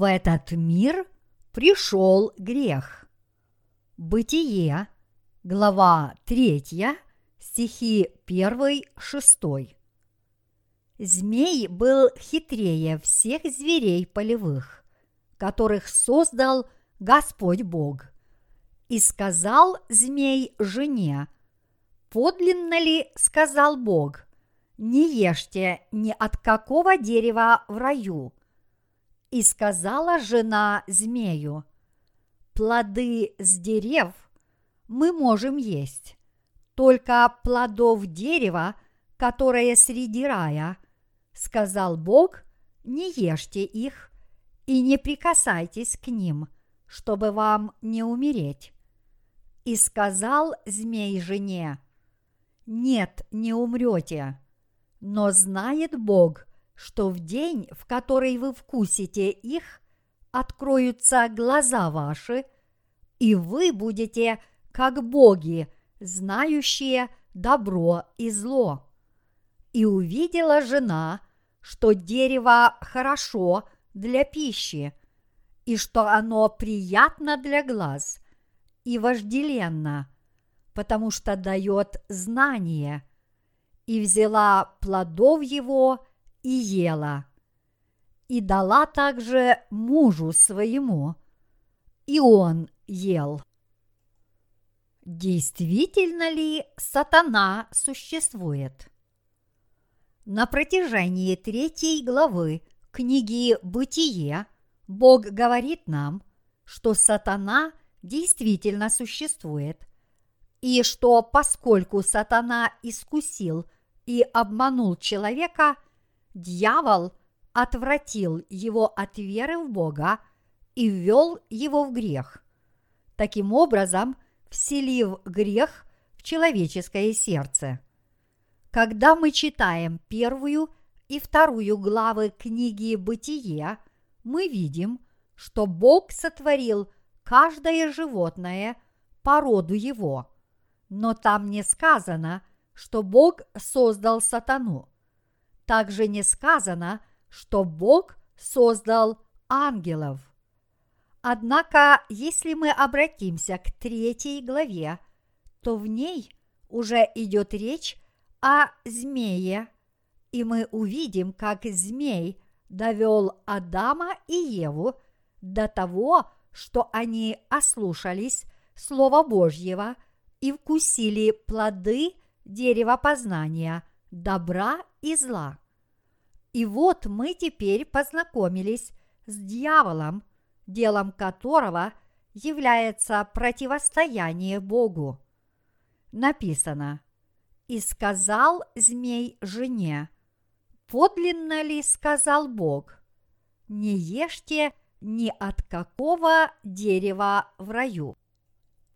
в этот мир пришел грех. Бытие, глава 3, стихи 1-6. Змей был хитрее всех зверей полевых, которых создал Господь Бог. И сказал змей жене, подлинно ли, сказал Бог, не ешьте ни от какого дерева в раю. И сказала жена змею, плоды с дерев мы можем есть, только плодов дерева, которое среди рая, сказал Бог, не ешьте их и не прикасайтесь к ним, чтобы вам не умереть. И сказал змей жене, нет, не умрете, но знает Бог, что в день, в который вы вкусите их, откроются глаза ваши, и вы будете как боги, знающие добро и зло. И увидела жена, что дерево хорошо для пищи, и что оно приятно для глаз и вожделенно, потому что дает знание, и взяла плодов его и ела, и дала также мужу своему, и он ел. Действительно ли сатана существует? На протяжении третьей главы книги «Бытие» Бог говорит нам, что сатана действительно существует, и что поскольку сатана искусил и обманул человека, дьявол отвратил его от веры в Бога и ввел его в грех. Таким образом, вселив грех в человеческое сердце – когда мы читаем первую и вторую главы книги «Бытие», мы видим, что Бог сотворил каждое животное по роду его. Но там не сказано, что Бог создал сатану. Также не сказано, что Бог создал ангелов. Однако, если мы обратимся к третьей главе, то в ней уже идет речь о змее, и мы увидим, как змей довел Адама и Еву до того, что они ослушались Слова Божьего и вкусили плоды дерева познания, добра и зла. И вот мы теперь познакомились с дьяволом, делом которого является противостояние Богу. Написано – и сказал змей жене, подлинно ли сказал Бог, не ешьте ни от какого дерева в раю.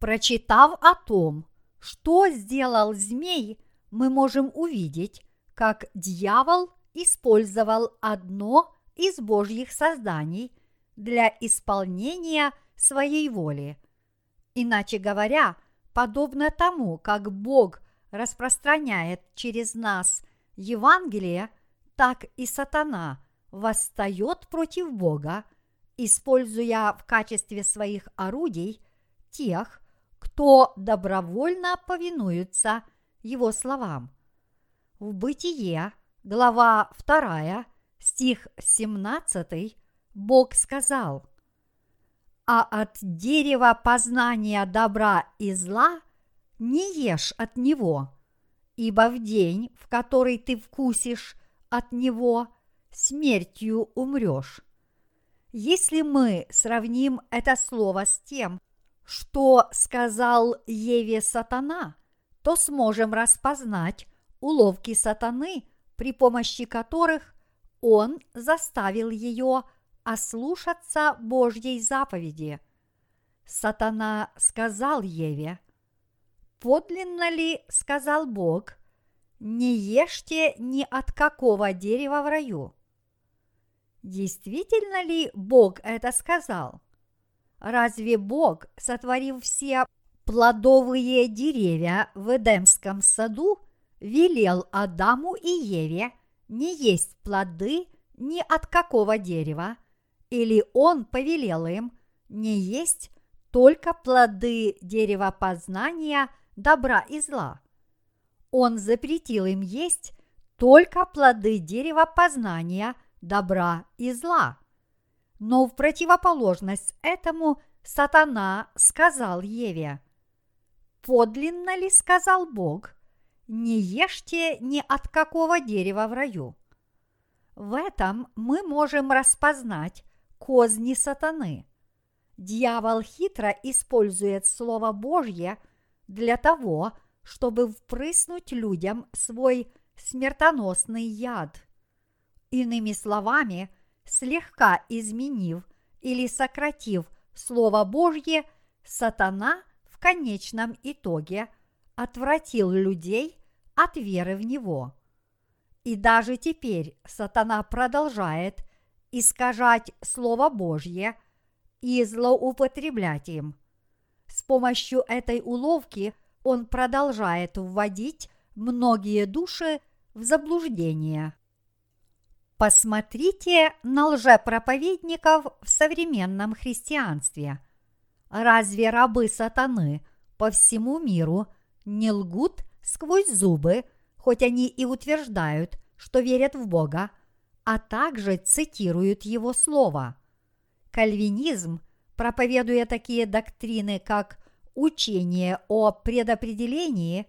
Прочитав о том, что сделал змей, мы можем увидеть, как дьявол использовал одно из Божьих созданий для исполнения своей воли. Иначе говоря, подобно тому, как Бог распространяет через нас Евангелие, так и сатана восстает против Бога, используя в качестве своих орудий тех, кто добровольно повинуется его словам. В Бытие, глава 2, стих 17, Бог сказал, «А от дерева познания добра и зла – не ешь от него, ибо в день, в который ты вкусишь от него, смертью умрешь. Если мы сравним это слово с тем, что сказал Еве сатана, то сможем распознать уловки сатаны, при помощи которых он заставил ее ослушаться Божьей заповеди. Сатана сказал Еве, подлинно ли, сказал Бог, не ешьте ни от какого дерева в раю? Действительно ли Бог это сказал? Разве Бог, сотворив все плодовые деревья в Эдемском саду, велел Адаму и Еве не есть плоды ни от какого дерева, Или он повелел им не есть только плоды дерева познания добра и зла. Он запретил им есть только плоды дерева познания добра и зла. Но в противоположность этому сатана сказал Еве, «Подлинно ли сказал Бог, не ешьте ни от какого дерева в раю?» В этом мы можем распознать козни сатаны. Дьявол хитро использует Слово Божье для того, чтобы впрыснуть людям свой смертоносный яд. Иными словами, слегка изменив или сократив Слово Божье, сатана в конечном итоге отвратил людей от веры в него. И даже теперь сатана продолжает искажать Слово Божье и злоупотреблять им. С помощью этой уловки он продолжает вводить многие души в заблуждение. Посмотрите на лжепроповедников в современном христианстве. Разве рабы сатаны по всему миру не лгут сквозь зубы хоть они и утверждают, что верят в Бога, а также цитируют Его Слово. Кальвинизм, проповедуя такие доктрины, как учение о предопределении,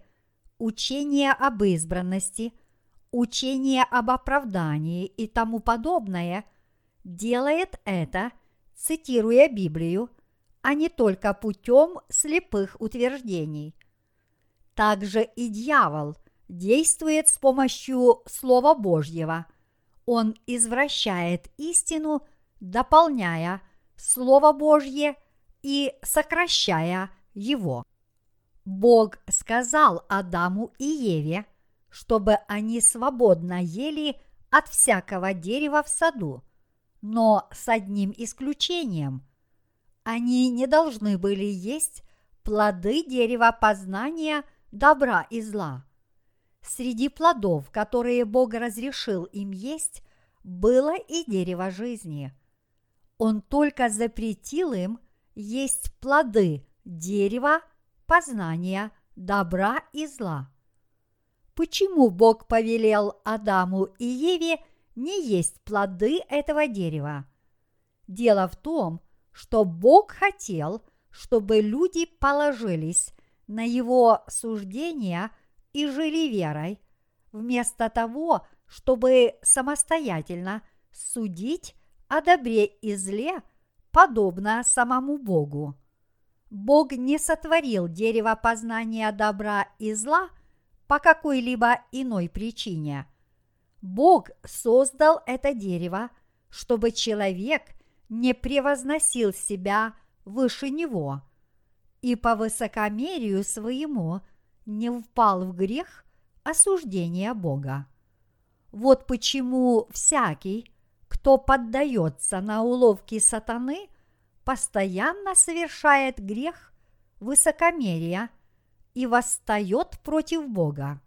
учение об избранности, учение об оправдании и тому подобное, делает это, цитируя Библию, а не только путем слепых утверждений. Также и дьявол – действует с помощью Слова Божьего. Он извращает истину, дополняя Слово Божье и сокращая его. Бог сказал Адаму и Еве, чтобы они свободно ели от всякого дерева в саду, но с одним исключением. Они не должны были есть плоды дерева познания добра и зла. Среди плодов, которые Бог разрешил им есть, было и дерево жизни. Он только запретил им есть плоды дерева познания добра и зла. Почему Бог повелел Адаму и Еве не есть плоды этого дерева? Дело в том, что Бог хотел, чтобы люди положились на его суждения – и жили верой, вместо того, чтобы самостоятельно судить о добре и зле, подобно самому Богу. Бог не сотворил дерево познания добра и зла по какой-либо иной причине. Бог создал это дерево, чтобы человек не превозносил себя выше него и по высокомерию своему – не впал в грех осуждения Бога. Вот почему всякий, кто поддается на уловки сатаны, постоянно совершает грех высокомерия и восстает против Бога.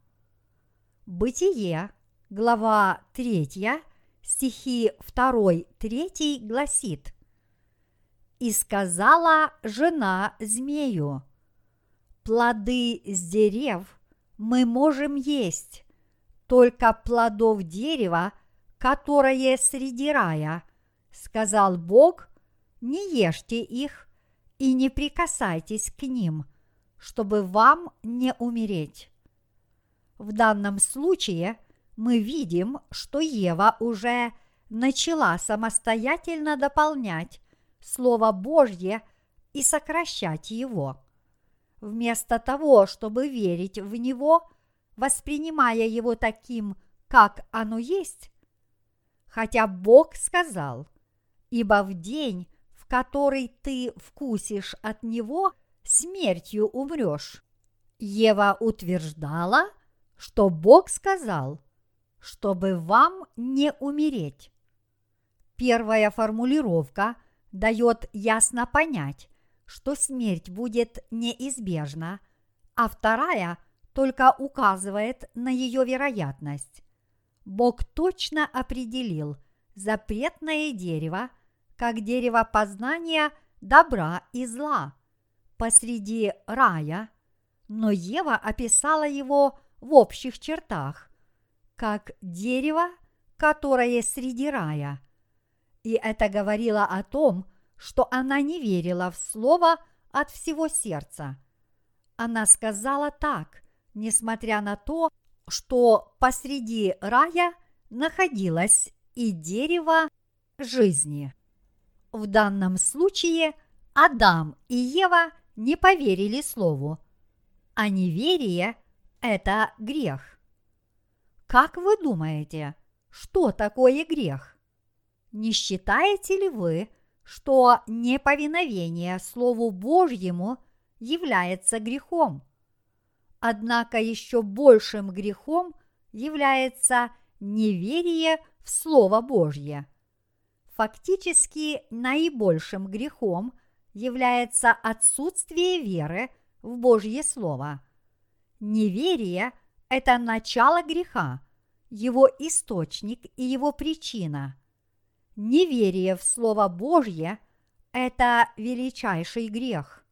Бытие, глава 3, стихи 2-3 гласит «И сказала жена змею, плоды с дерев мы можем есть, только плодов дерева, которое среди рая, сказал Бог, не ешьте их и не прикасайтесь к ним, чтобы вам не умереть. В данном случае мы видим, что Ева уже начала самостоятельно дополнять Слово Божье и сокращать его вместо того, чтобы верить в него, воспринимая его таким, как оно есть? Хотя Бог сказал, ибо в день, в который ты вкусишь от него, смертью умрешь. Ева утверждала, что Бог сказал, чтобы вам не умереть. Первая формулировка дает ясно понять, что смерть будет неизбежна, а вторая только указывает на ее вероятность. Бог точно определил запретное дерево, как дерево познания добра и зла посреди рая, но Ева описала его в общих чертах, как дерево, которое среди рая. И это говорило о том, что она не верила в слово от всего сердца. Она сказала так, несмотря на то, что посреди рая находилось и дерево жизни. В данном случае Адам и Ева не поверили слову, а неверие – это грех. Как вы думаете, что такое грех? Не считаете ли вы, что неповиновение Слову Божьему является грехом? Однако еще большим грехом является неверие в Слово Божье. Фактически наибольшим грехом является отсутствие веры в Божье Слово. Неверие – это начало греха, его источник и его причина. Неверие в Слово Божье – это величайший грех.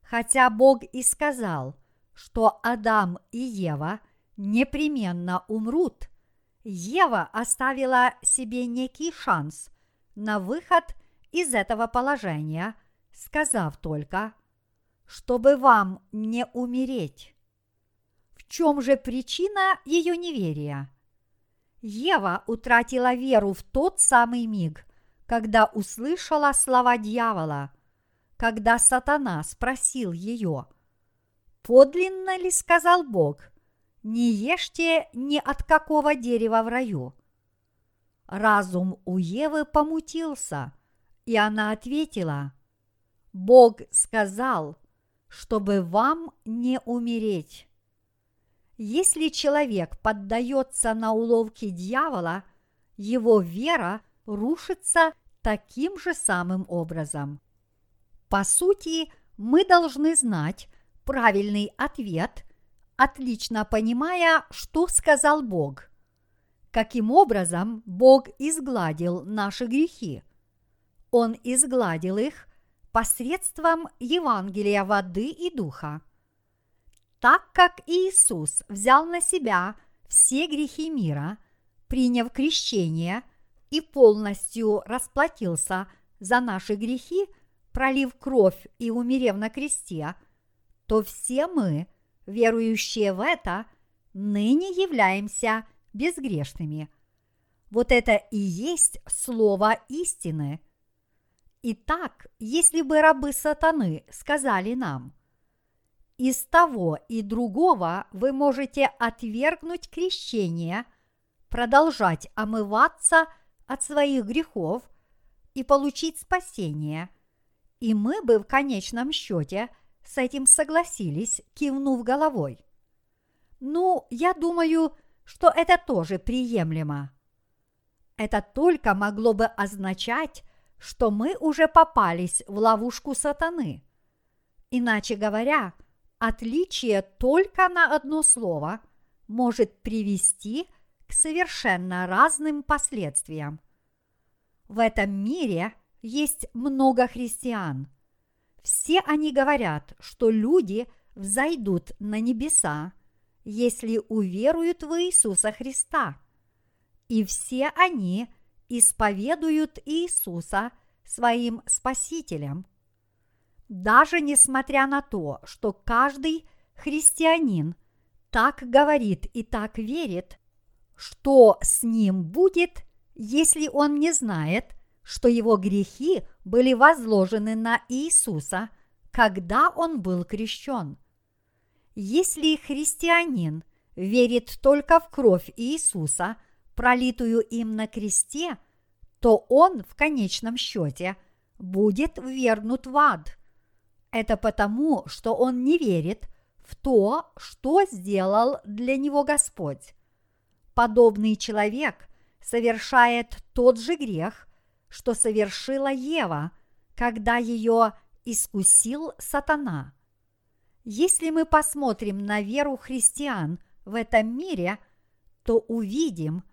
Хотя Бог и сказал, что Адам и Ева непременно умрут, Ева оставила себе некий шанс на выход из этого положения, сказав только, чтобы вам не умереть. В чем же причина ее неверия? Ева утратила веру в тот самый миг, когда услышала слова дьявола, когда сатана спросил ее, «Подлинно ли сказал Бог, не ешьте ни от какого дерева в раю?» Разум у Евы помутился, и она ответила, «Бог сказал, чтобы вам не умереть». Если человек поддается на уловки дьявола, его вера рушится таким же самым образом. По сути, мы должны знать правильный ответ, отлично понимая, что сказал Бог. Каким образом Бог изгладил наши грехи? Он изгладил их посредством Евангелия воды и духа – так как Иисус взял на себя все грехи мира, приняв крещение и полностью расплатился за наши грехи, пролив кровь и умерев на кресте, то все мы, верующие в это, ныне являемся безгрешными. Вот это и есть слово истины. Итак, если бы рабы сатаны сказали нам – из того и другого вы можете отвергнуть крещение, продолжать омываться от своих грехов и получить спасение. И мы бы в конечном счете с этим согласились, кивнув головой. Ну, я думаю, что это тоже приемлемо. Это только могло бы означать, что мы уже попались в ловушку сатаны. Иначе говоря, – отличие только на одно слово может привести к совершенно разным последствиям. В этом мире есть много христиан. Все они говорят, что люди взойдут на небеса, если уверуют в Иисуса Христа. И все они исповедуют Иисуса своим Спасителем – даже несмотря на то, что каждый христианин так говорит и так верит, что с ним будет, если он не знает, что его грехи были возложены на Иисуса, когда он был крещен. Если христианин верит только в кровь Иисуса, пролитую им на кресте, то он в конечном счете будет ввергнут в ад. Это потому, что он не верит в то, что сделал для него Господь. Подобный человек совершает тот же грех, что совершила Ева, когда ее искусил сатана. Если мы посмотрим на веру христиан в этом мире, то увидим,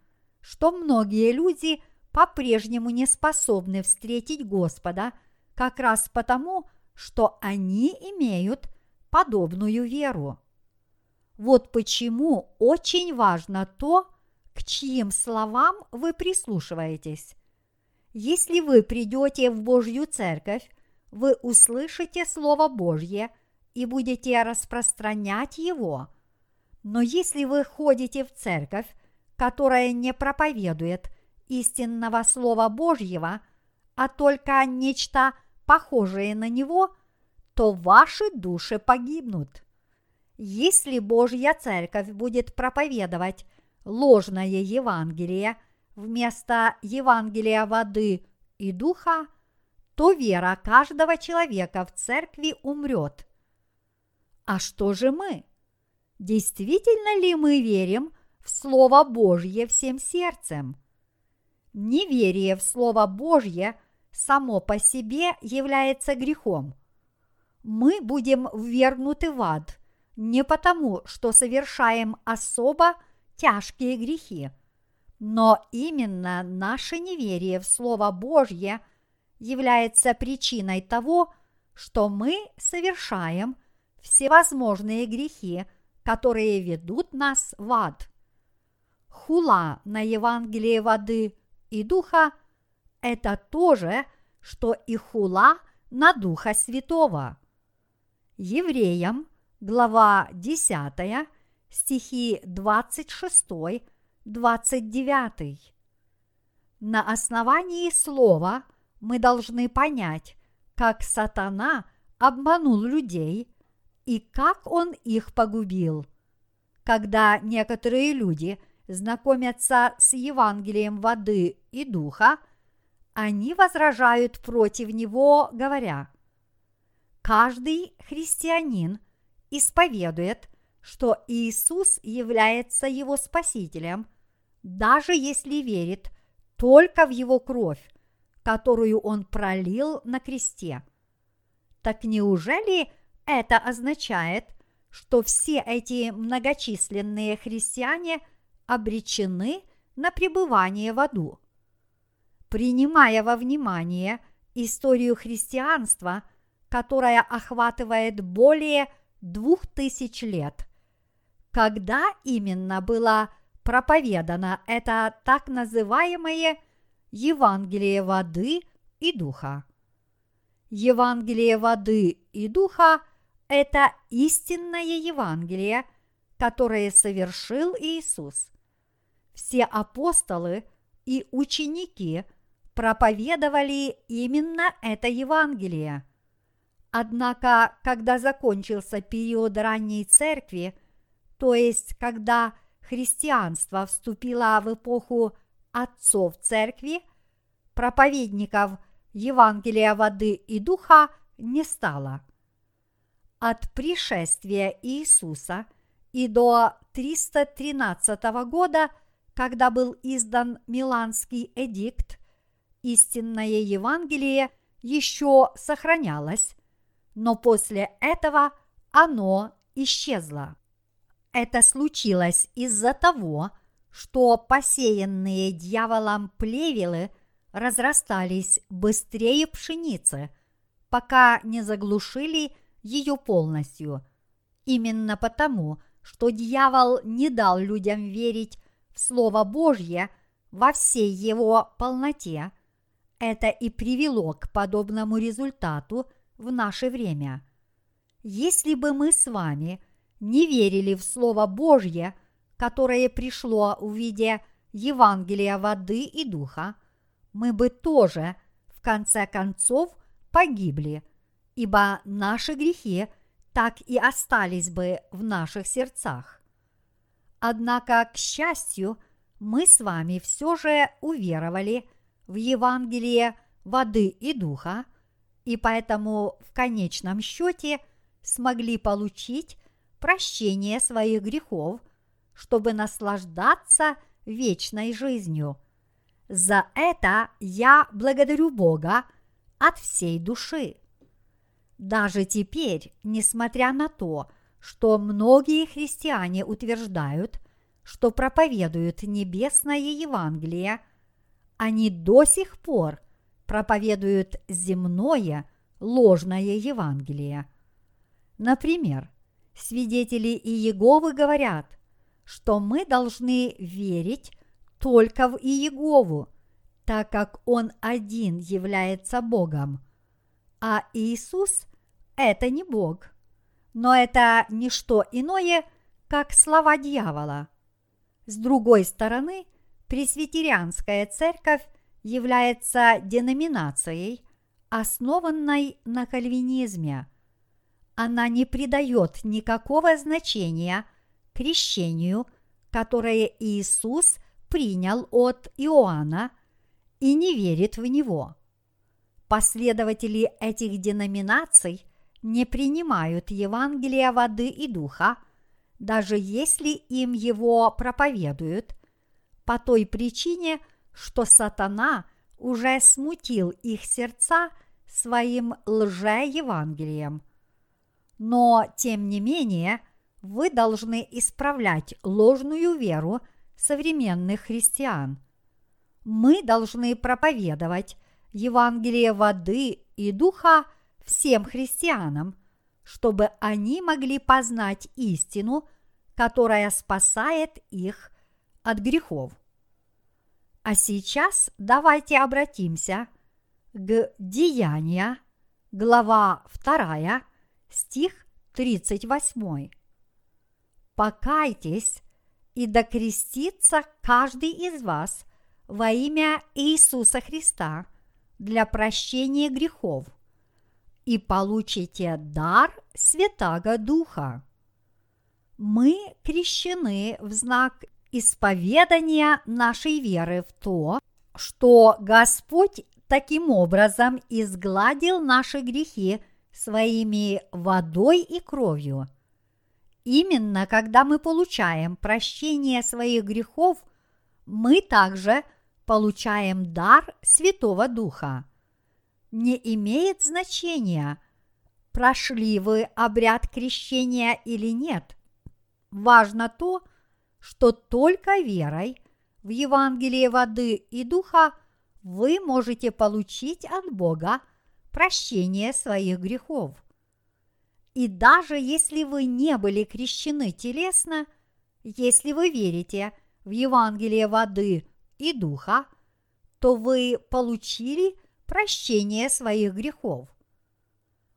что многие люди по-прежнему не способны встретить Господа как раз потому, что они имеют подобную веру. Вот почему очень важно то, к чьим словам вы прислушиваетесь. Если вы придете в Божью церковь, вы услышите Слово Божье и будете распространять его. Но если вы ходите в церковь, которая не проповедует истинного Слова Божьего, а только нечто похожее на него, то ваши души погибнут. Если Божья церковь будет проповедовать ложное Евангелие вместо Евангелия воды и духа, то вера каждого человека в церкви умрет. А что же мы? Действительно ли мы верим в Слово Божье всем сердцем? Неверие в Слово Божье само по себе является грехом. Мы будем ввергнуты в ад не потому, что совершаем особо тяжкие грехи, но именно наше неверие в Слово Божье является причиной того, что мы совершаем всевозможные грехи, которые ведут нас в ад. Хула на Евангелие воды и духа – это то же, что и хула на Духа Святого. Евреям, глава 10, стихи 26-29. На основании слова мы должны понять, как сатана обманул людей и как он их погубил. Когда некоторые люди знакомятся с Евангелием воды и духа, они возражают против него, говоря, каждый христианин исповедует – что Иисус является его Спасителем, даже если верит только в его кровь, которую он пролил на кресте. Так неужели это означает, что все эти многочисленные христиане обречены на пребывание в аду? Принимая во внимание историю христианства, которая охватывает более двух тысяч лет – когда именно была проповедана это так называемое Евангелие воды и духа. Евангелие воды и духа – это истинное Евангелие, которое совершил Иисус. Все апостолы и ученики проповедовали именно это Евангелие. Однако, когда закончился период ранней церкви – то есть когда христианство вступило в эпоху отцов церкви, проповедников Евангелия воды и духа не стало. От пришествия Иисуса и до 313 года, когда был издан Миланский эдикт, истинное Евангелие еще сохранялось, но после этого оно исчезло. Это случилось из-за того, что посеянные дьяволом плевелы разрастались быстрее пшеницы, пока не заглушили ее полностью. Именно потому, что дьявол не дал людям верить в Слово Божье во всей его полноте, это и привело к подобному результату в наше время. Если бы мы с вами – не верили в Слово Божье, которое пришло в виде Евангелия воды и духа, мы бы тоже, в конце концов, погибли, ибо наши грехи так и остались бы в наших сердцах. Однако, к счастью, мы с вами все же уверовали в Евангелие воды и духа, и поэтому в конечном счете смогли получить прощение своих грехов, чтобы наслаждаться вечной жизнью. За это я благодарю Бога от всей души. Даже теперь, несмотря на то, что многие христиане утверждают, что проповедуют небесное Евангелие, они до сих пор проповедуют земное ложное Евангелие. Например, свидетели Иеговы говорят, что мы должны верить только в Иегову, так как Он один является Богом, а Иисус – это не Бог, но это не что иное, как слова дьявола. С другой стороны, пресвитерианская церковь является деноминацией, основанной на кальвинизме. Она не придает никакого значения крещению, которое Иисус принял от Иоанна и не верит в него. Последователи этих деноминаций не принимают Евангелия воды и духа, даже если им его проповедуют, по той причине, что сатана уже смутил их сердца своим лже-евангелием. Но, тем не менее, вы должны исправлять ложную веру современных христиан. Мы должны проповедовать Евангелие воды и духа всем христианам, чтобы они могли познать истину, которая спасает их от грехов. А сейчас давайте обратимся к Деяния, глава 2, стих 38. «Покайтесь и докрестится каждый из вас во имя Иисуса Христа для прощения грехов, и получите дар Святаго Духа. Мы крещены в знак исповедания нашей веры в то, что Господь таким образом изгладил наши грехи своими водой и кровью. Именно когда мы получаем прощение своих грехов, мы также получаем дар Святого Духа. Не имеет значения, прошли вы обряд крещения или нет. Важно то, что только верой в Евангелие воды и духа вы можете получить от Бога прощение своих грехов. И даже если вы не были крещены телесно, если вы верите в Евангелие воды и духа, то вы получили прощение своих грехов.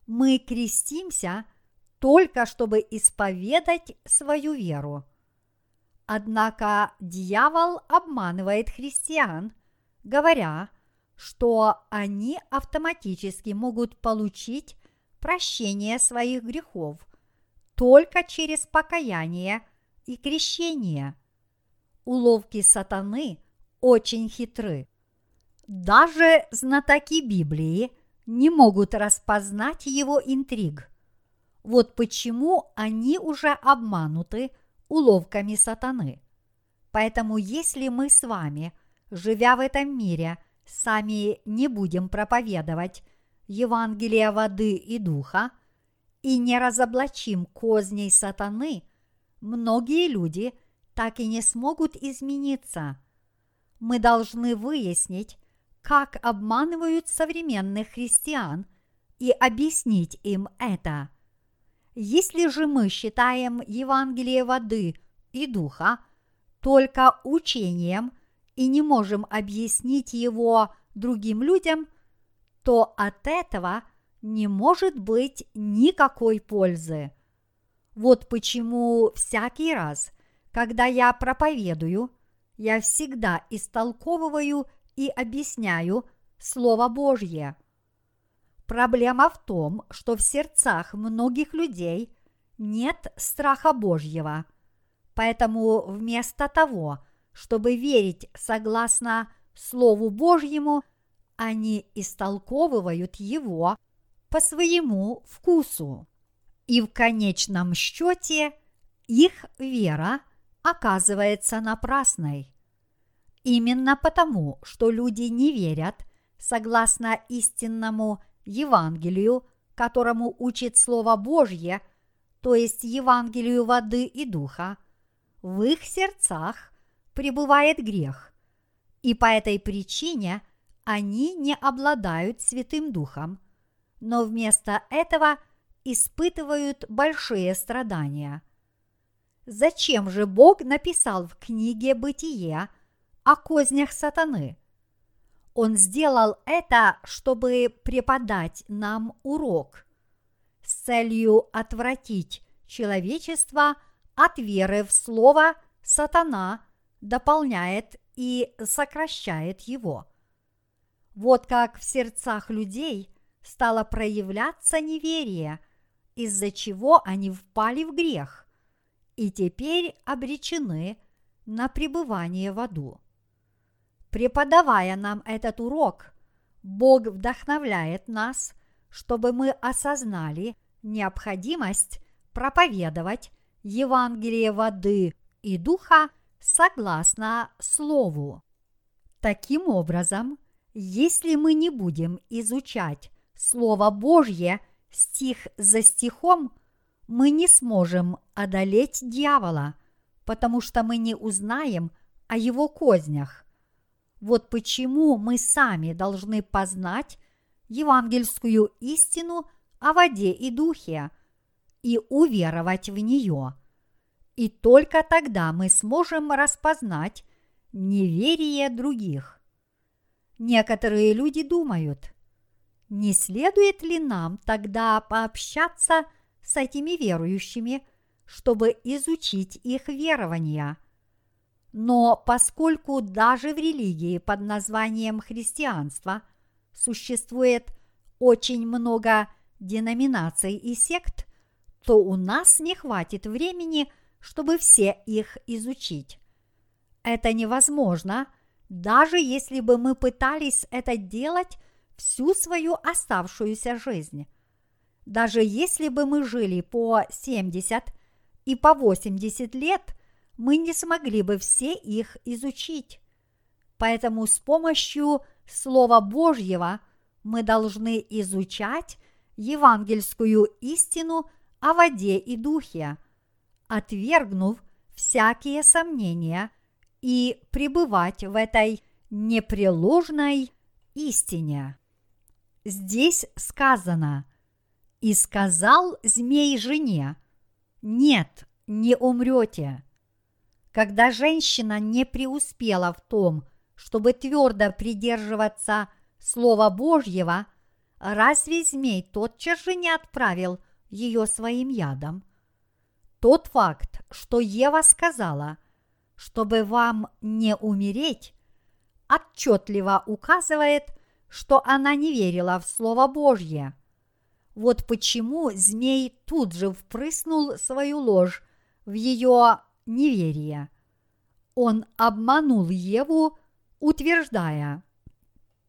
Мы крестимся только чтобы исповедать свою веру. Однако дьявол обманывает христиан, говоря, что они автоматически могут получить прощение своих грехов только через покаяние и крещение. Уловки сатаны очень хитры. Даже знатоки Библии не могут распознать его интриг. Вот почему они уже обмануты уловками сатаны. Поэтому если мы с вами, живя в этом мире, сами не будем проповедовать Евангелия воды и духа и не разоблачим козней сатаны, многие люди так и не смогут измениться. Мы должны выяснить, как обманывают современных христиан и объяснить им это. Если же мы считаем Евангелие воды и духа только учением и не можем объяснить его другим людям – то от этого не может быть никакой пользы. Вот почему всякий раз, когда я проповедую, я всегда истолковываю и объясняю Слово Божье. Проблема в том, что в сердцах многих людей нет страха Божьего. Поэтому вместо того, чтобы верить согласно Слову Божьему – они истолковывают его по своему вкусу. И в конечном счете их вера оказывается напрасной. Именно потому, что люди не верят согласно истинному Евангелию, которому учит Слово Божье, то есть Евангелию воды и духа, в их сердцах пребывает грех, и по этой причине они не обладают Святым Духом, но вместо этого испытывают большие страдания. Зачем же Бог написал в книге «Бытие» о кознях сатаны? Он сделал это, чтобы преподать нам урок с целью отвратить человечество от веры в слово «сатана» дополняет и сокращает его. Вот как в сердцах людей стало проявляться неверие, из-за чего они впали в грех и теперь обречены на пребывание в аду. Преподавая нам этот урок, Бог вдохновляет нас, чтобы мы осознали необходимость проповедовать Евангелие воды и духа согласно Слову. Таким образом, если мы не будем изучать Слово Божье стих за стихом, мы не сможем одолеть дьявола, потому что мы не узнаем о его кознях. Вот почему мы сами должны познать евангельскую истину о воде и духе и уверовать в нее – и только тогда мы сможем распознать неверие других. Некоторые люди думают, не следует ли нам тогда пообщаться с этими верующими, чтобы изучить их верования? Но поскольку даже в религии под названием христианство существует очень много деноминаций и сект, то у нас не хватит времени – чтобы все их изучить. Это невозможно, даже если бы мы пытались это делать всю свою оставшуюся жизнь. Даже если бы мы жили по 70 и по 80 лет, мы не смогли бы все их изучить. Поэтому с помощью Слова Божьего мы должны изучать евангельскую истину о воде и духе – отвергнув всякие сомнения и пребывать в этой непреложной истине. Здесь сказано «И сказал змей жене, нет, не умрете». Когда женщина не преуспела в том, чтобы твердо придерживаться Слова Божьего, разве змей тотчас же не отправил ее своим ядом? Тот факт, что Ева сказала, чтобы вам не умереть, отчетливо указывает, что она не верила в Слово Божье. Вот почему змей тут же впрыснул свою ложь в ее неверие. Он обманул Еву, утверждая,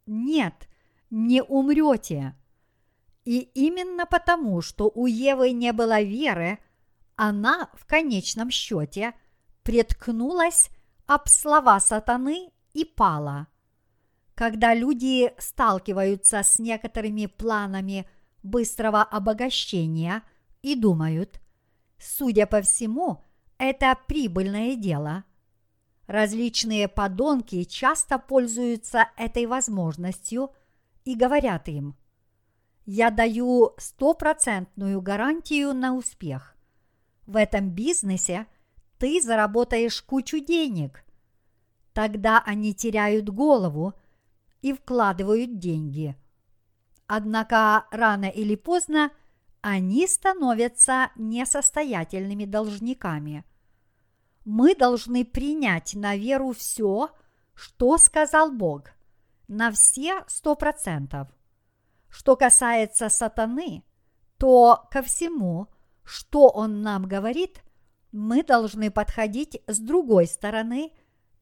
«Нет, не умрете». И именно потому, что у Евы не было веры – она в конечном счете преткнулась об слова сатаны и пала. Когда люди сталкиваются с некоторыми планами быстрого обогащения и думают, судя по всему, это прибыльное дело, различные подонки часто пользуются этой возможностью и говорят им, я даю стопроцентную гарантию на успех в этом бизнесе ты заработаешь кучу денег. Тогда они теряют голову и вкладывают деньги. Однако рано или поздно они становятся несостоятельными должниками. Мы должны принять на веру все, что сказал Бог, на все сто процентов. Что касается сатаны, то ко всему – что он нам говорит, мы должны подходить с другой стороны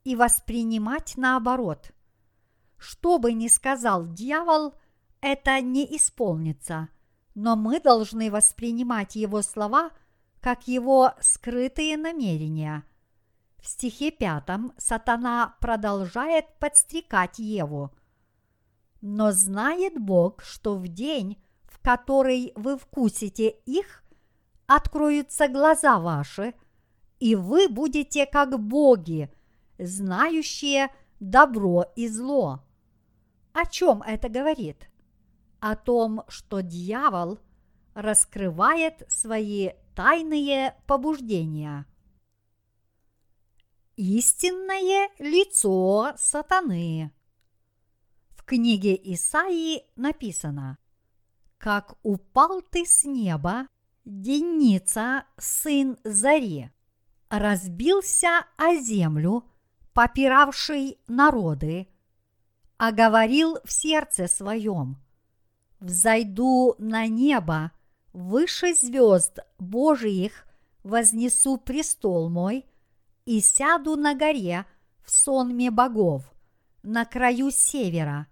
и воспринимать наоборот. Что бы ни сказал дьявол, это не исполнится, но мы должны воспринимать его слова как его скрытые намерения. В стихе пятом сатана продолжает подстрекать Еву. Но знает Бог, что в день, в который вы вкусите их, откроются глаза ваши, и вы будете как боги, знающие добро и зло. О чем это говорит? О том, что дьявол раскрывает свои тайные побуждения. Истинное лицо сатаны. В книге Исаии написано «Как упал ты с неба, Деница, сын Зари, разбился о землю, попиравший народы, а говорил в сердце своем, «Взойду на небо, выше звезд Божиих вознесу престол мой и сяду на горе в сонме богов, на краю севера,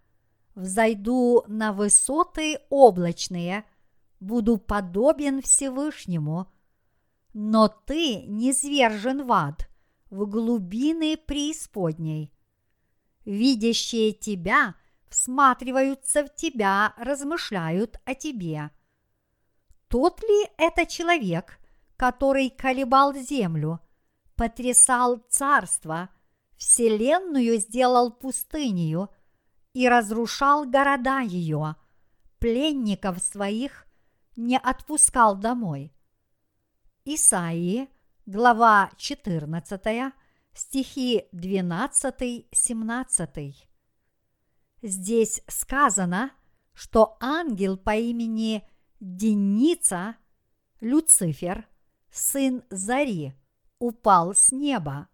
взойду на высоты облачные, буду подобен Всевышнему, но ты не свержен в ад, в глубины преисподней. Видящие тебя всматриваются в тебя, размышляют о тебе – тот ли это человек, который колебал землю, потрясал царство, вселенную сделал пустынью и разрушал города ее, пленников своих не отпускал домой? Исаии, глава 14, стихи 12-17. Здесь сказано, что ангел по имени Деница, Люцифер, сын Зари, упал с неба.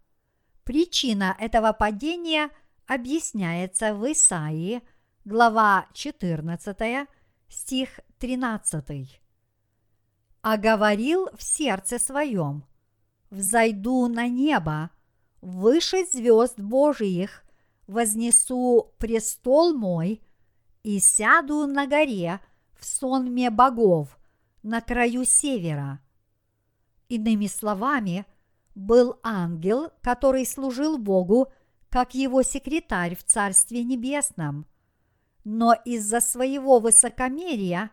Причина этого падения объясняется в Исаии, глава 14, стих 13. «А говорил в сердце своем, взойду на небо, выше звезд Божиих, вознесу престол мой и сяду на горе – в сонме богов на краю севера. Иными словами, был ангел, который служил Богу как его секретарь в Царстве Небесном. Но из-за своего высокомерия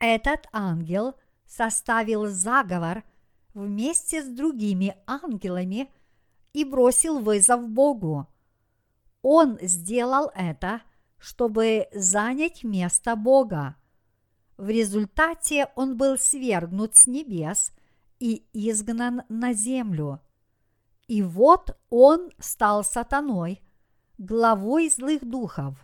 этот ангел составил заговор вместе с другими ангелами и бросил вызов Богу. Он сделал это, чтобы занять место Бога. В результате он был свергнут с небес и изгнан на землю. И вот он стал сатаной, главой злых духов.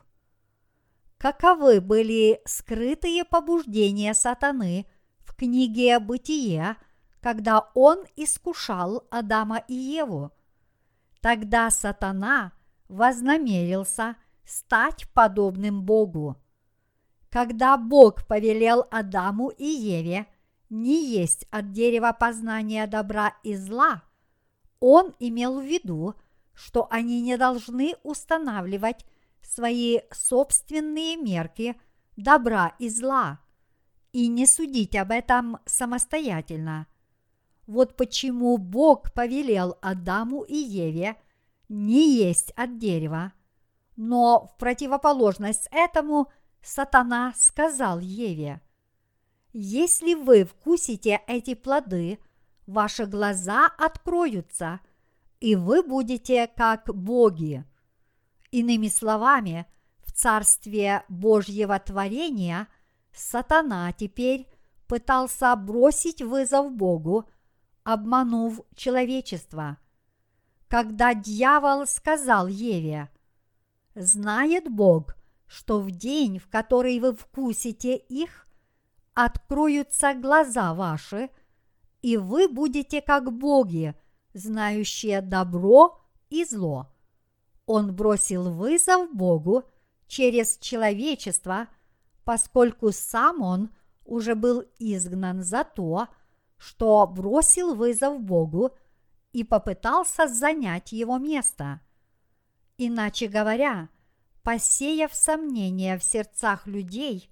Каковы были скрытые побуждения сатаны в книге «Бытие», когда он искушал Адама и Еву? Тогда сатана вознамерился стать подобным Богу – когда Бог повелел Адаму и Еве не есть от дерева познания добра и зла, Он имел в виду, что они не должны устанавливать свои собственные мерки добра и зла и не судить об этом самостоятельно. Вот почему Бог повелел Адаму и Еве не есть от дерева, но в противоположность этому – сатана сказал Еве, «Если вы вкусите эти плоды, ваши глаза откроются, и вы будете как боги». Иными словами, в царстве Божьего творения сатана теперь пытался бросить вызов Богу, обманув человечество. Когда дьявол сказал Еве, «Знает Бог, что в день, в который вы вкусите их, откроются глаза ваши, и вы будете как боги, знающие добро и зло. Он бросил вызов Богу через человечество, поскольку сам он уже был изгнан за то, что бросил вызов Богу и попытался занять его место. Иначе говоря, посеяв сомнения в сердцах людей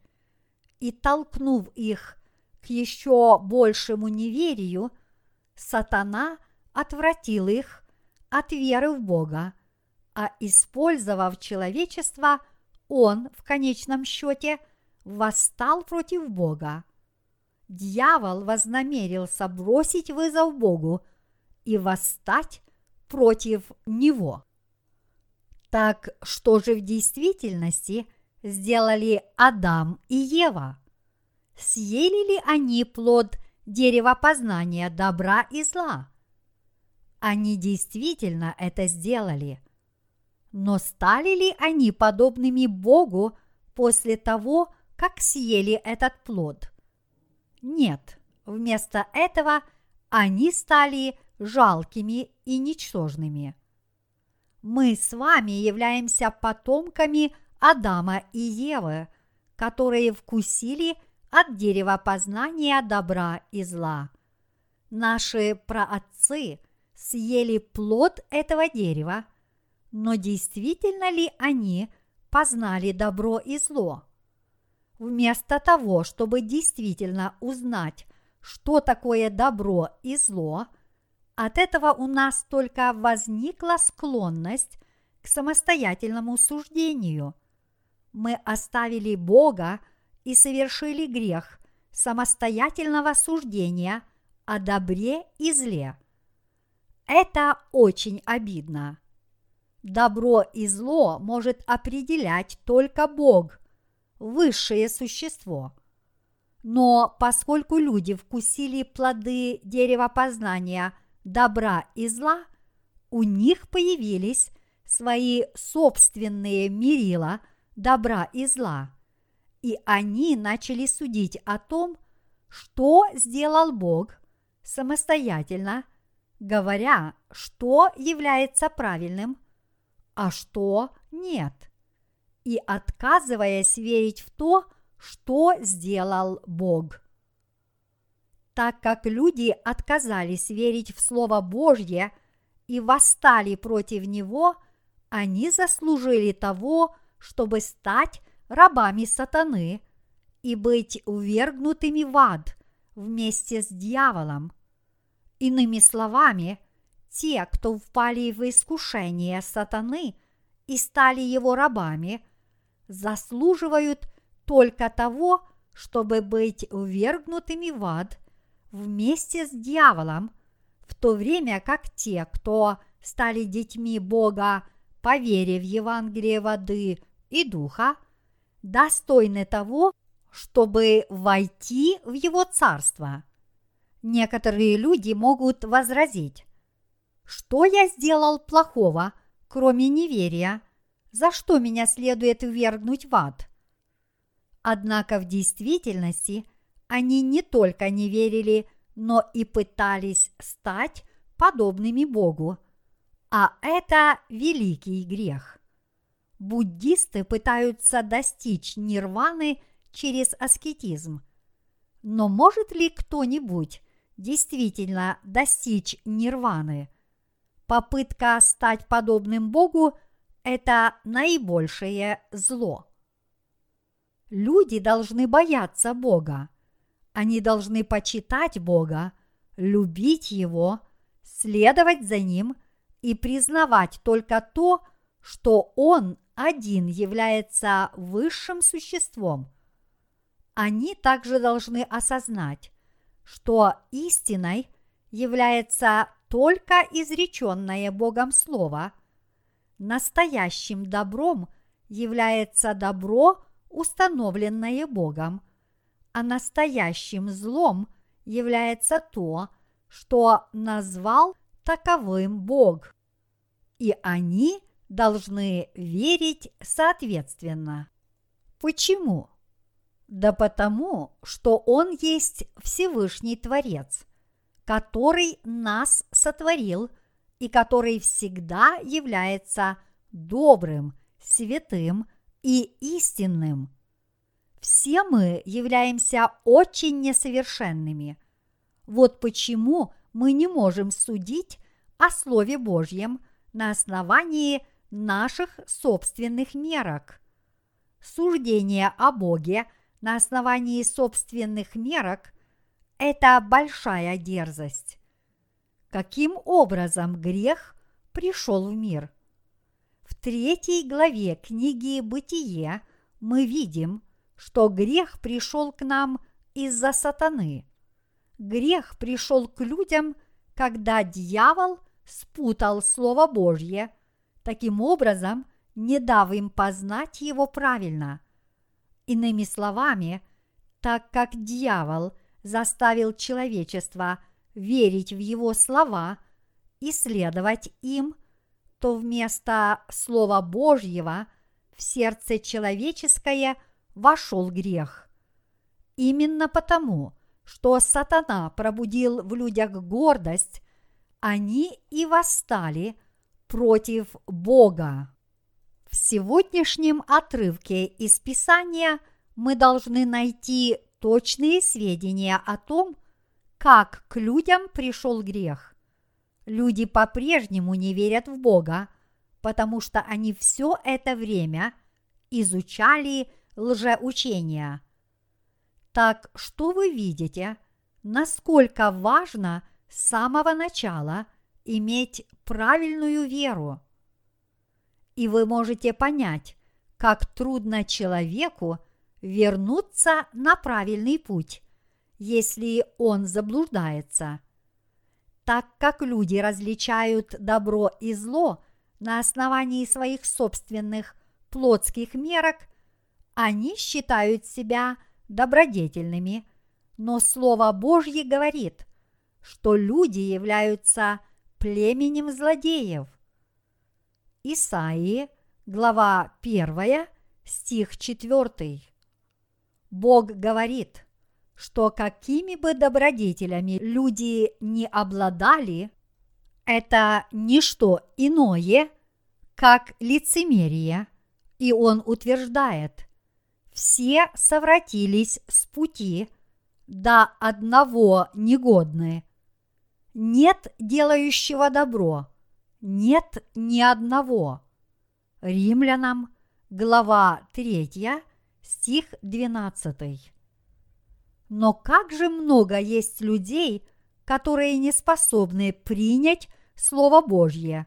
и толкнув их к еще большему неверию, сатана отвратил их от веры в Бога, а использовав человечество, он в конечном счете восстал против Бога. Дьявол вознамерился бросить вызов Богу и восстать против него. Так что же в действительности сделали Адам и Ева? Съели ли они плод дерева познания добра и зла? Они действительно это сделали. Но стали ли они подобными Богу после того, как съели этот плод? Нет, вместо этого они стали жалкими и ничтожными. Мы с вами являемся потомками Адама и Евы, которые вкусили от дерева познания добра и зла. Наши праотцы съели плод этого дерева, но действительно ли они познали добро и зло? Вместо того, чтобы действительно узнать, что такое добро и зло, от этого у нас только возникла склонность к самостоятельному суждению. Мы оставили Бога и совершили грех самостоятельного суждения о добре и зле. Это очень обидно. Добро и зло может определять только Бог, высшее существо. Но поскольку люди вкусили плоды дерева познания добра и зла, у них появились свои собственные мерила добра и зла, и они начали судить о том, что сделал Бог самостоятельно, говоря, что является правильным, а что нет, и отказываясь верить в то, что сделал Бог. Так как люди отказались верить в Слово Божье и восстали против Него, они заслужили того, чтобы стать рабами сатаны и быть увергнутыми в ад вместе с дьяволом. Иными словами, те, кто впали в искушение сатаны и стали его рабами, заслуживают только того, чтобы быть увергнутыми в ад вместе с дьяволом, в то время как те, кто стали детьми Бога по вере в Евангелие воды и духа, достойны того, чтобы войти в Его Царство. Некоторые люди могут возразить, что я сделал плохого, кроме неверия, за что меня следует ввергнуть в ад? Однако в действительности они не только не верили, но и пытались стать подобными Богу, а это великий грех. Буддисты пытаются достичь нирваны через аскетизм. Но может ли кто-нибудь действительно достичь нирваны? Попытка стать подобным Богу – это наибольшее зло. Люди должны бояться Бога. Они должны почитать Бога, любить Его, следовать за Ним и признавать только то, что Он один является высшим существом. Они также должны осознать, что истиной является только изреченное Богом Слово, настоящим добром является добро, установленное Богом, а настоящим злом является то, что назвал таковым Бог. И они должны верить соответственно. Почему? Да потому, что Он есть Всевышний Творец, который нас сотворил и который всегда является добрым, святым и истинным. Все мы являемся очень несовершенными. Вот почему мы не можем судить о Слове Божьем на основании наших собственных мерок. Суждение о Боге на основании собственных мерок – это большая дерзость. Каким образом грех пришел в мир? В третьей главе книги «Бытие» мы видим, что грех пришел к нам из-за сатаны. Грех пришел к людям, когда дьявол спутал Слово Божье – Таким образом, не дав им познать его правильно. Иными словами, так как дьявол заставил человечество верить в его слова и следовать им, то вместо Слова Божьего в сердце человеческое вошел грех. Именно потому, что сатана пробудил в людях гордость, они и восстали против Бога. В сегодняшнем отрывке из Писания мы должны найти точные сведения о том, как к людям пришел грех. Люди по-прежнему не верят в Бога, потому что они все это время изучали лжеучения. Так что вы видите, насколько важно с самого начала иметь правильную веру? И вы можете понять, как трудно человеку вернуться на правильный путь, если он заблуждается. Так как люди различают добро и зло на основании своих собственных плотских мерок, они считают себя добродетельными, но Слово Божье говорит, что люди являются племенем злодеев. Исаии, глава 1, стих 4. Бог говорит, что какими бы добродетелями люди не обладали, это не что иное, как лицемерие, и он утверждает, все совратились с пути, до одного негодны. Нет делающего добро, нет ни одного. Римлянам, глава 3, стих 12. Но как же много есть людей, которые не способны принять Слово Божье.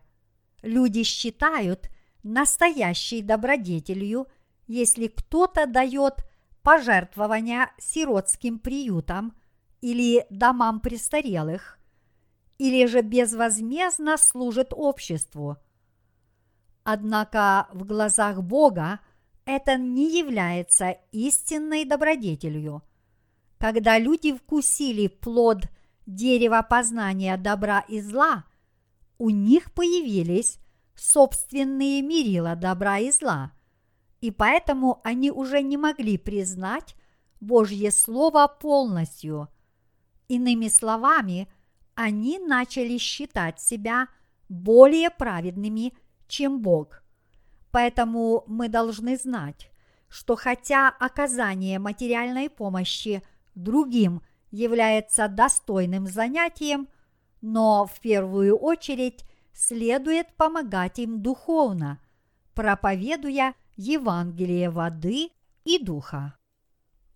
Люди считают настоящей добродетелью, если кто-то дает пожертвования сиротским приютам или домам престарелых, или же безвозмездно служит обществу. Однако в глазах Бога это не является истинной добродетелью. Когда люди вкусили плод дерева познания добра и зла, у них появились собственные мерила добра и зла, и поэтому они уже не могли признать Божье Слово полностью. Иными словами, они начали считать себя более праведными, чем Бог. Поэтому мы должны знать, что хотя оказание материальной помощи другим является достойным занятием, но в первую очередь следует помогать им духовно, проповедуя Евангелие воды и духа.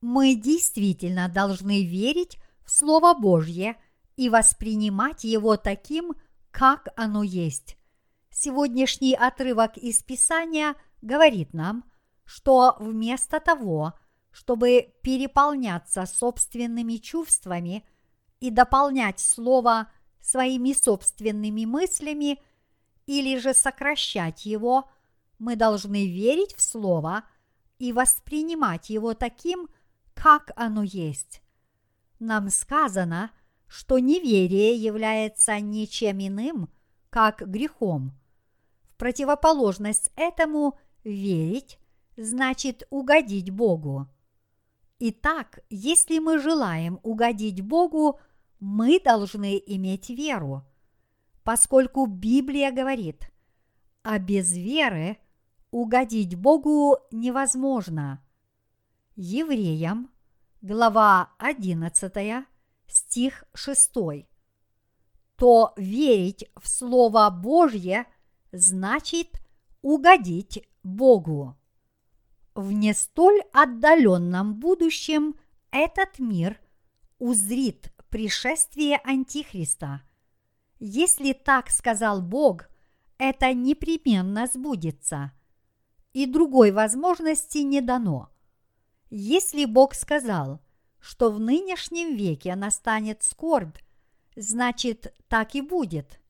Мы действительно должны верить в Слово Божье и воспринимать его таким, как оно есть. Сегодняшний отрывок из Писания говорит нам, что вместо того, чтобы переполняться собственными чувствами и дополнять Слово своими собственными мыслями или же сокращать его, мы должны верить в Слово и воспринимать его таким, как оно есть. Нам сказано, что неверие является ничем иным, как грехом – противоположность этому верить значит угодить Богу. Итак, если мы желаем угодить Богу, мы должны иметь веру, поскольку Библия говорит, а без веры угодить Богу невозможно. Евреям, глава 11, стих 6. То верить в Слово Божье – значит угодить Богу. В не столь отдаленном будущем этот мир узрит пришествие Антихриста. Если так сказал Бог, это непременно сбудется, и другой возможности не дано. Если Бог сказал, что в нынешнем веке настанет скорбь, значит так и будет –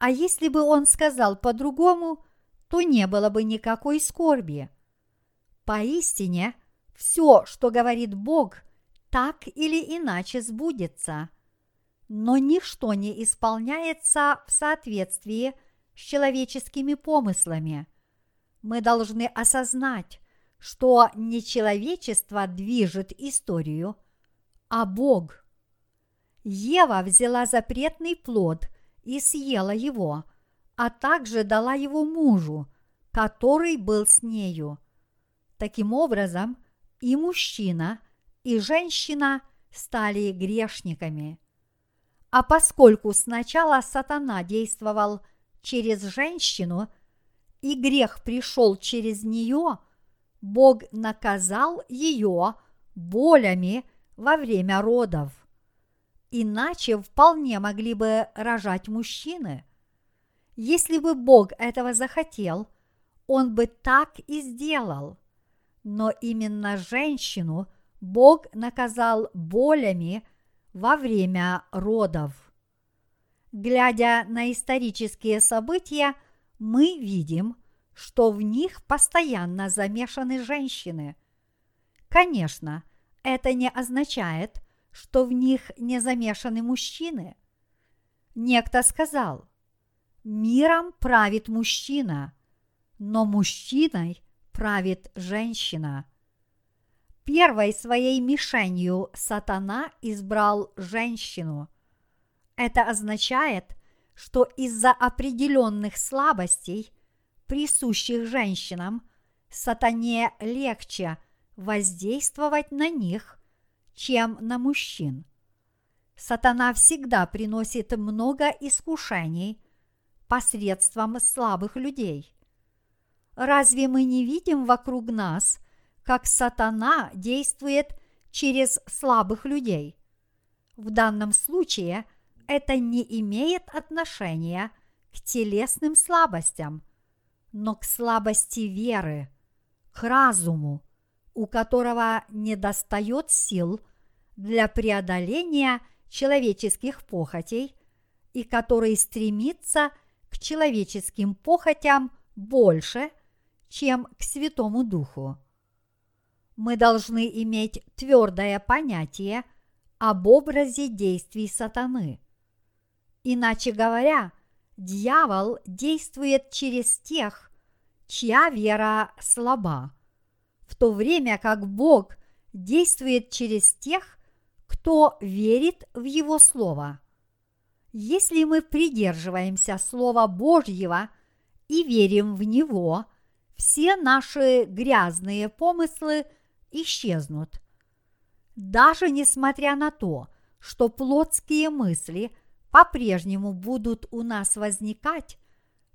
а если бы он сказал по-другому, то не было бы никакой скорби. Поистине, все, что говорит Бог, так или иначе сбудется. Но ничто не исполняется в соответствии с человеческими помыслами. Мы должны осознать, что не человечество движет историю, а Бог. Ева взяла запретный плод и съела его, а также дала его мужу, который был с нею. Таким образом, и мужчина, и женщина стали грешниками. А поскольку сначала сатана действовал через женщину, и грех пришел через нее – Бог наказал ее болями во время родов. Иначе вполне могли бы рожать мужчины. Если бы Бог этого захотел, Он бы так и сделал. Но именно женщину Бог наказал болями во время родов. Глядя на исторические события, мы видим, что в них постоянно замешаны женщины. Конечно, это не означает, что в них не замешаны мужчины. Некто сказал, миром правит мужчина, но мужчиной правит женщина. Первой своей мишенью сатана избрал женщину. Это означает, что из-за определенных слабостей – присущих женщинам, сатане легче воздействовать на них, чем на мужчин. Сатана всегда приносит много искушений посредством слабых людей. Разве мы не видим вокруг нас, как сатана действует через слабых людей? В данном случае это не имеет отношения к телесным слабостям – но к слабости веры, к разуму, у которого недостает сил для преодоления человеческих похотей и который стремится к человеческим похотям больше, чем к Святому Духу. Мы должны иметь твердое понятие об образе действий сатаны. Иначе говоря, дьявол действует через тех, чья вера слаба, в то время как Бог действует через тех, кто верит в Его Слово. Если мы придерживаемся Слова Божьего и верим в Него, все наши грязные помыслы исчезнут. Даже несмотря на то, что плотские мысли – по-прежнему будут у нас возникать,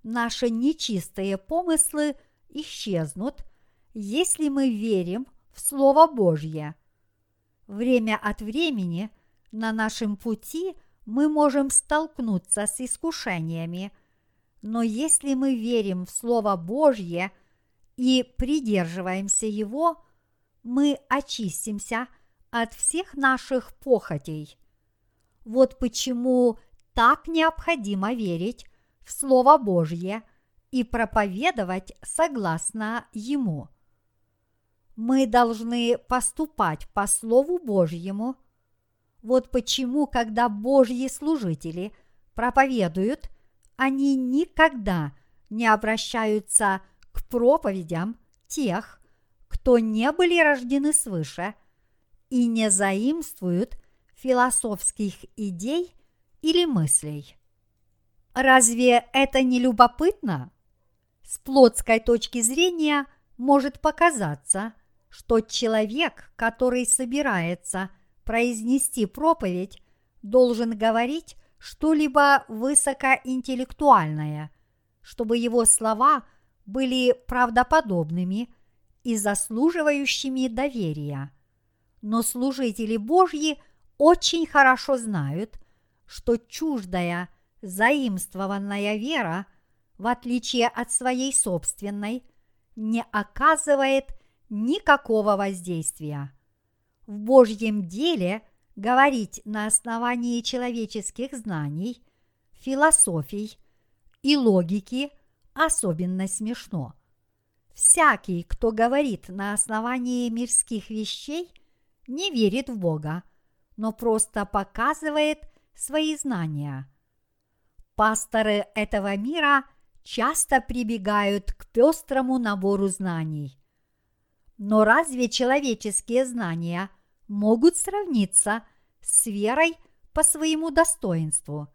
наши нечистые помыслы исчезнут, если мы верим в Слово Божье. Время от времени на нашем пути мы можем столкнуться с искушениями, но если мы верим в Слово Божье и придерживаемся его, мы очистимся от всех наших похотей. Вот почему так необходимо верить в Слово Божье и проповедовать согласно Ему. Мы должны поступать по Слову Божьему. Вот почему, когда Божьи служители проповедуют, они никогда не обращаются к проповедям тех, кто не были рождены свыше, и не заимствуют философских идей или мыслей. Разве это не любопытно? С плотской точки зрения может показаться, что человек, который собирается произнести проповедь, должен говорить что-либо высокоинтеллектуальное, чтобы его слова были правдоподобными и заслуживающими доверия. Но служители Божьи – очень хорошо знают, что чуждая заимствованная вера, в отличие от своей собственной, не оказывает никакого воздействия. В Божьем деле говорить на основании человеческих знаний, философий и логики особенно смешно. Всякий, кто говорит на основании мирских вещей, не верит в Бога, но просто показывает свои знания. Пасторы этого мира часто прибегают к пестрому набору знаний. Но разве человеческие знания могут сравниться с верой по своему достоинству?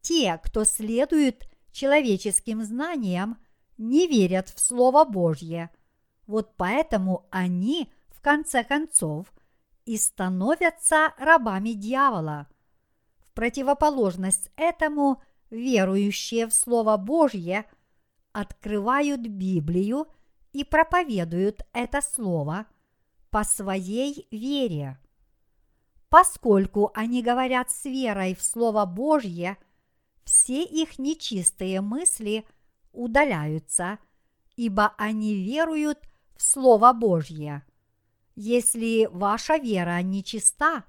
Те, кто следует человеческим знаниям, не верят в Слово Божье. Вот поэтому они, в конце концов, и становятся рабами дьявола. Противоположность этому верующие в Слово Божье открывают Библию и проповедуют это Слово по своей вере. Поскольку они говорят с верой в Слово Божье, все их нечистые мысли удаляются, ибо они веруют в Слово Божье. Если ваша вера нечиста,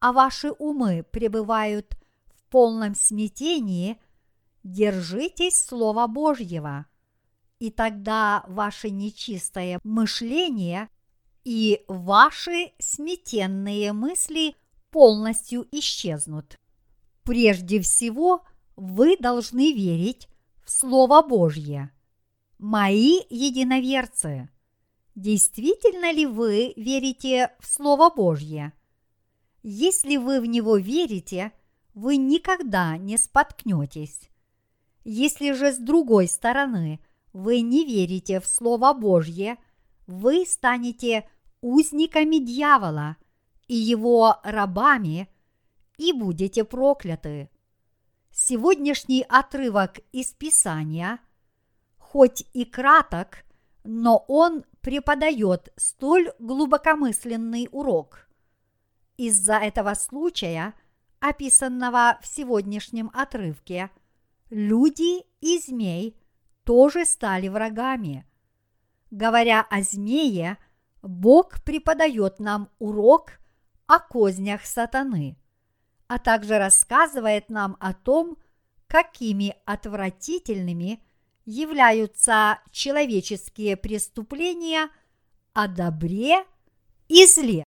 а ваши умы пребывают в полном смятении, держитесь Слова Божьего, и тогда ваше нечистое мышление и ваши смятенные мысли полностью исчезнут. Прежде всего, вы должны верить в Слово Божье. Мои единоверцы, действительно ли вы верите в Слово Божье? Если вы в него верите, вы никогда не споткнетесь. Если же с другой стороны вы не верите в Слово Божье, вы станете узниками дьявола и его рабами и будете прокляты. Сегодняшний отрывок из Писания, хоть и краток, но он преподает столь глубокомысленный урок. Из-за этого случая, описанного в сегодняшнем отрывке, люди и змей тоже стали врагами. Говоря о змее, Бог преподает нам урок о кознях сатаны – а также рассказывает нам о том, какими отвратительными являются человеческие преступления о добре и зле.